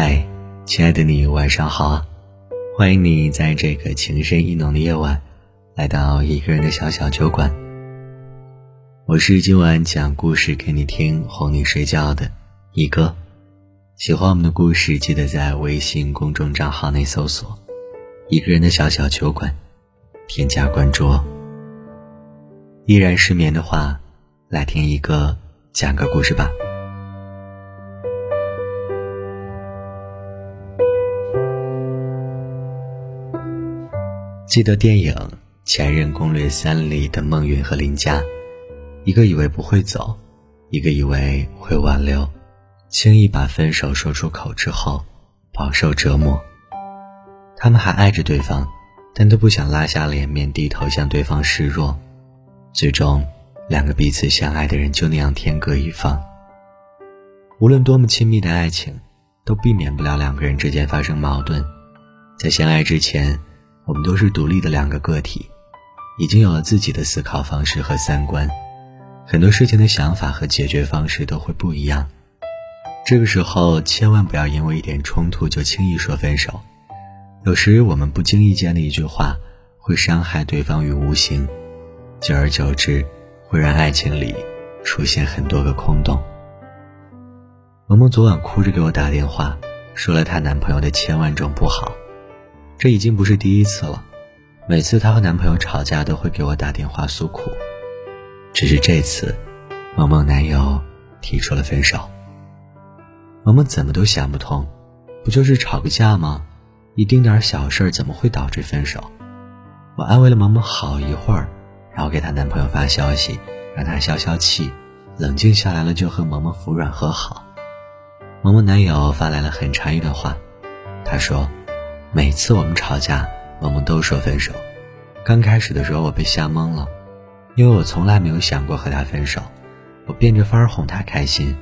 嗨，亲爱的你，晚上好啊！欢迎你在这个情深意浓的夜晚，来到一个人的小小酒馆。我是今晚讲故事给你听、哄你睡觉的一哥。喜欢我们的故事，记得在微信公众账号内搜索“一个人的小小酒馆”，添加关注哦。依然失眠的话，来听一个讲个故事吧。记得电影《前任攻略三》里的孟云和林佳，一个以为不会走，一个以为会挽留，轻易把分手说出口之后，饱受折磨。他们还爱着对方，但都不想拉下脸面低头向对方示弱。最终，两个彼此相爱的人就那样天各一方。无论多么亲密的爱情，都避免不了两个人之间发生矛盾。在相爱之前。我们都是独立的两个个体，已经有了自己的思考方式和三观，很多事情的想法和解决方式都会不一样。这个时候，千万不要因为一点冲突就轻易说分手。有时我们不经意间的一句话，会伤害对方于无形，久而久之，会让爱情里出现很多个空洞。萌萌昨晚哭着给我打电话，说了她男朋友的千万种不好。这已经不是第一次了，每次她和男朋友吵架都会给我打电话诉苦，只是这次，萌萌男友提出了分手。萌萌怎么都想不通，不就是吵个架吗？一丁点小事怎么会导致分手？我安慰了萌萌好一会儿，然后给她男朋友发消息，让她消消气，冷静下来了就和萌萌服软和好。萌萌男友发来了很长一段话，他说。每次我们吵架，萌萌都说分手。刚开始的时候，我被吓懵了，因为我从来没有想过和他分手。我变着法儿哄他开心，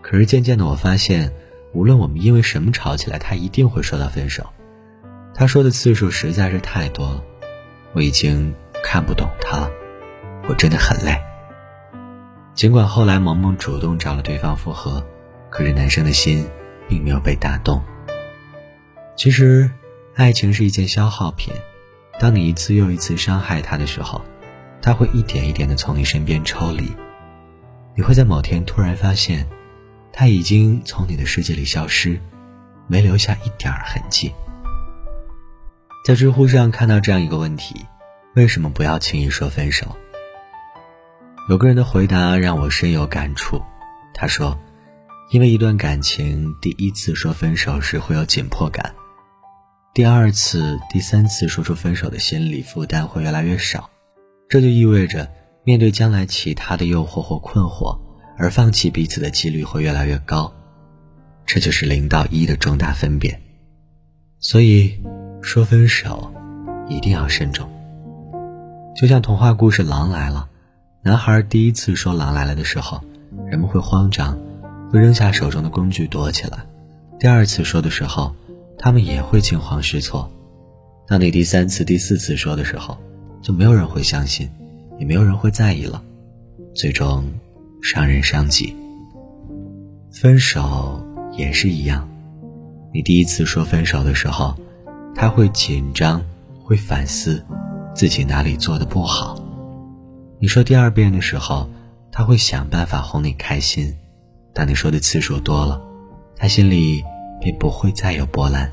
可是渐渐的，我发现，无论我们因为什么吵起来，他一定会说到分手。他说的次数实在是太多了，我已经看不懂他了。我真的很累。尽管后来萌萌主动找了对方复合，可是男生的心并没有被打动。其实，爱情是一件消耗品。当你一次又一次伤害他的时候，他会一点一点的从你身边抽离。你会在某天突然发现，他已经从你的世界里消失，没留下一点儿痕迹。在知乎上看到这样一个问题：为什么不要轻易说分手？有个人的回答让我深有感触。他说：“因为一段感情，第一次说分手时会有紧迫感。”第二次、第三次说出分手的心理负担会越来越少，这就意味着面对将来其他的诱惑或困惑，而放弃彼此的几率会越来越高。这就是零到一的重大分别。所以，说分手一定要慎重。就像童话故事《狼来了》，男孩第一次说“狼来了”的时候，人们会慌张，会扔下手中的工具躲起来；第二次说的时候，他们也会惊慌失措。当你第三次、第四次说的时候，就没有人会相信，也没有人会在意了，最终伤人伤己。分手也是一样，你第一次说分手的时候，他会紧张，会反思自己哪里做的不好。你说第二遍的时候，他会想办法哄你开心。当你说的次数多了，他心里。便不会再有波澜，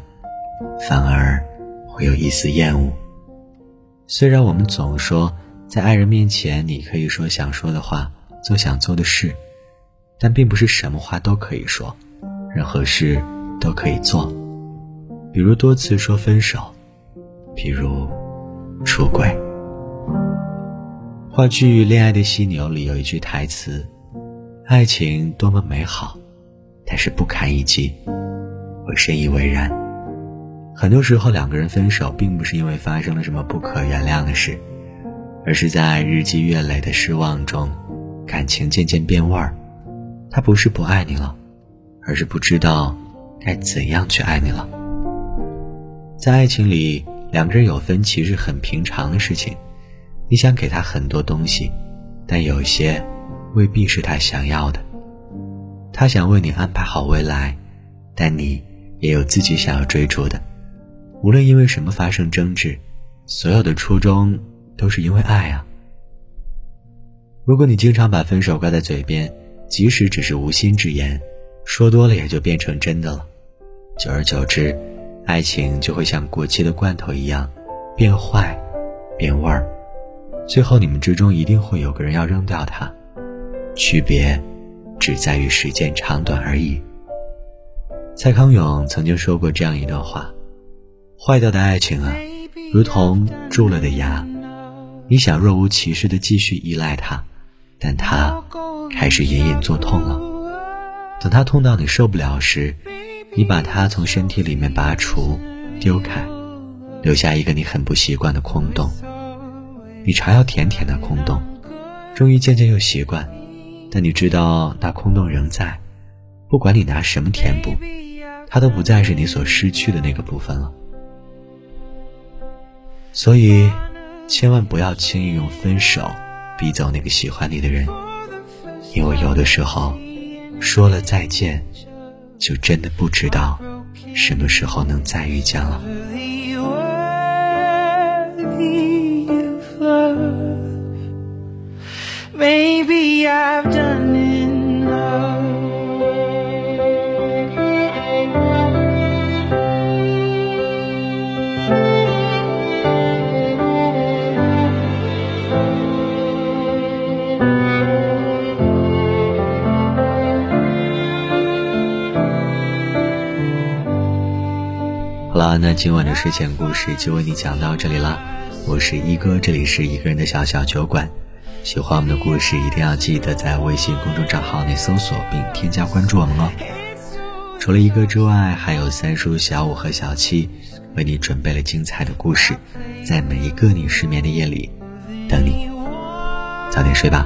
反而会有一丝厌恶。虽然我们总说在爱人面前你可以说想说的话，做想做的事，但并不是什么话都可以说，任何事都可以做。比如多次说分手，比如出轨。话剧《恋爱的犀牛》里有一句台词：“爱情多么美好，但是不堪一击。”我深以为然。很多时候，两个人分手，并不是因为发生了什么不可原谅的事，而是在日积月累的失望中，感情渐渐变味儿。他不是不爱你了，而是不知道该怎样去爱你了。在爱情里，两个人有分歧是很平常的事情。你想给他很多东西，但有些未必是他想要的。他想为你安排好未来，但你。也有自己想要追逐的。无论因为什么发生争执，所有的初衷都是因为爱啊。如果你经常把分手挂在嘴边，即使只是无心之言，说多了也就变成真的了。久而久之，爱情就会像过期的罐头一样，变坏，变味儿。最后，你们之中一定会有个人要扔掉它，区别只在于时间长短而已。蔡康永曾经说过这样一段话。坏掉的爱情啊，如同蛀了的牙，你想若无其事的继续依赖它，但它开始隐隐作痛了。等它痛到你受不了时，你把它从身体里面拔除、丢开，留下一个你很不习惯的空洞。你常要舔舔那空洞，终于渐渐又习惯，但你知道那空洞仍在，不管你拿什么填补，它都不再是你所失去的那个部分了。所以，千万不要轻易用分手逼走那个喜欢你的人，因为有的时候，说了再见，就真的不知道什么时候能再遇见了。Maybe I've done 好了，那今晚的睡前故事就为你讲到这里啦。我是一哥，这里是一个人的小小酒馆。喜欢我们的故事，一定要记得在微信公众账号内搜索并添加关注我们哦。除了一哥之外，还有三叔、小五和小七为你准备了精彩的故事，在每一个你失眠的夜里等你。早点睡吧，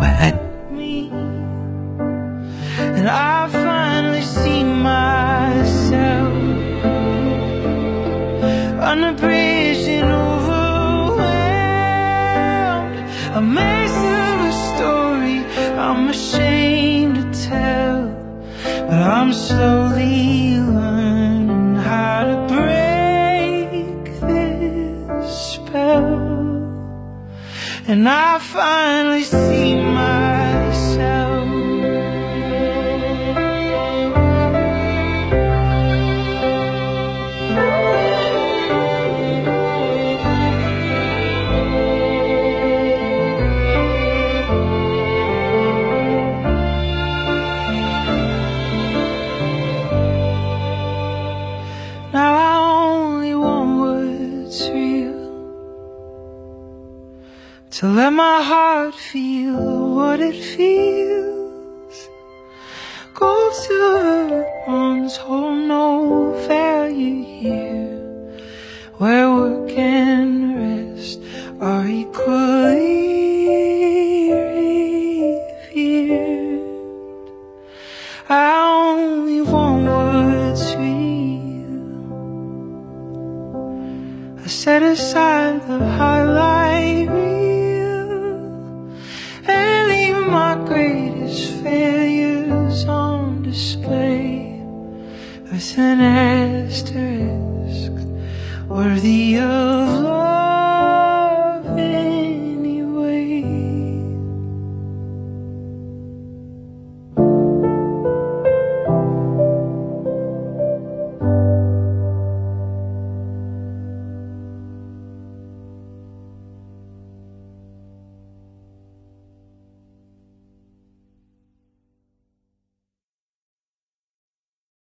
晚安。on a bridge and overwhelmed A mess of a story I'm ashamed to tell But I'm so To let my heart feel what it feels. Gold, silver, bronze hold no value here Where work and rest are equally with an asterisk worthy of.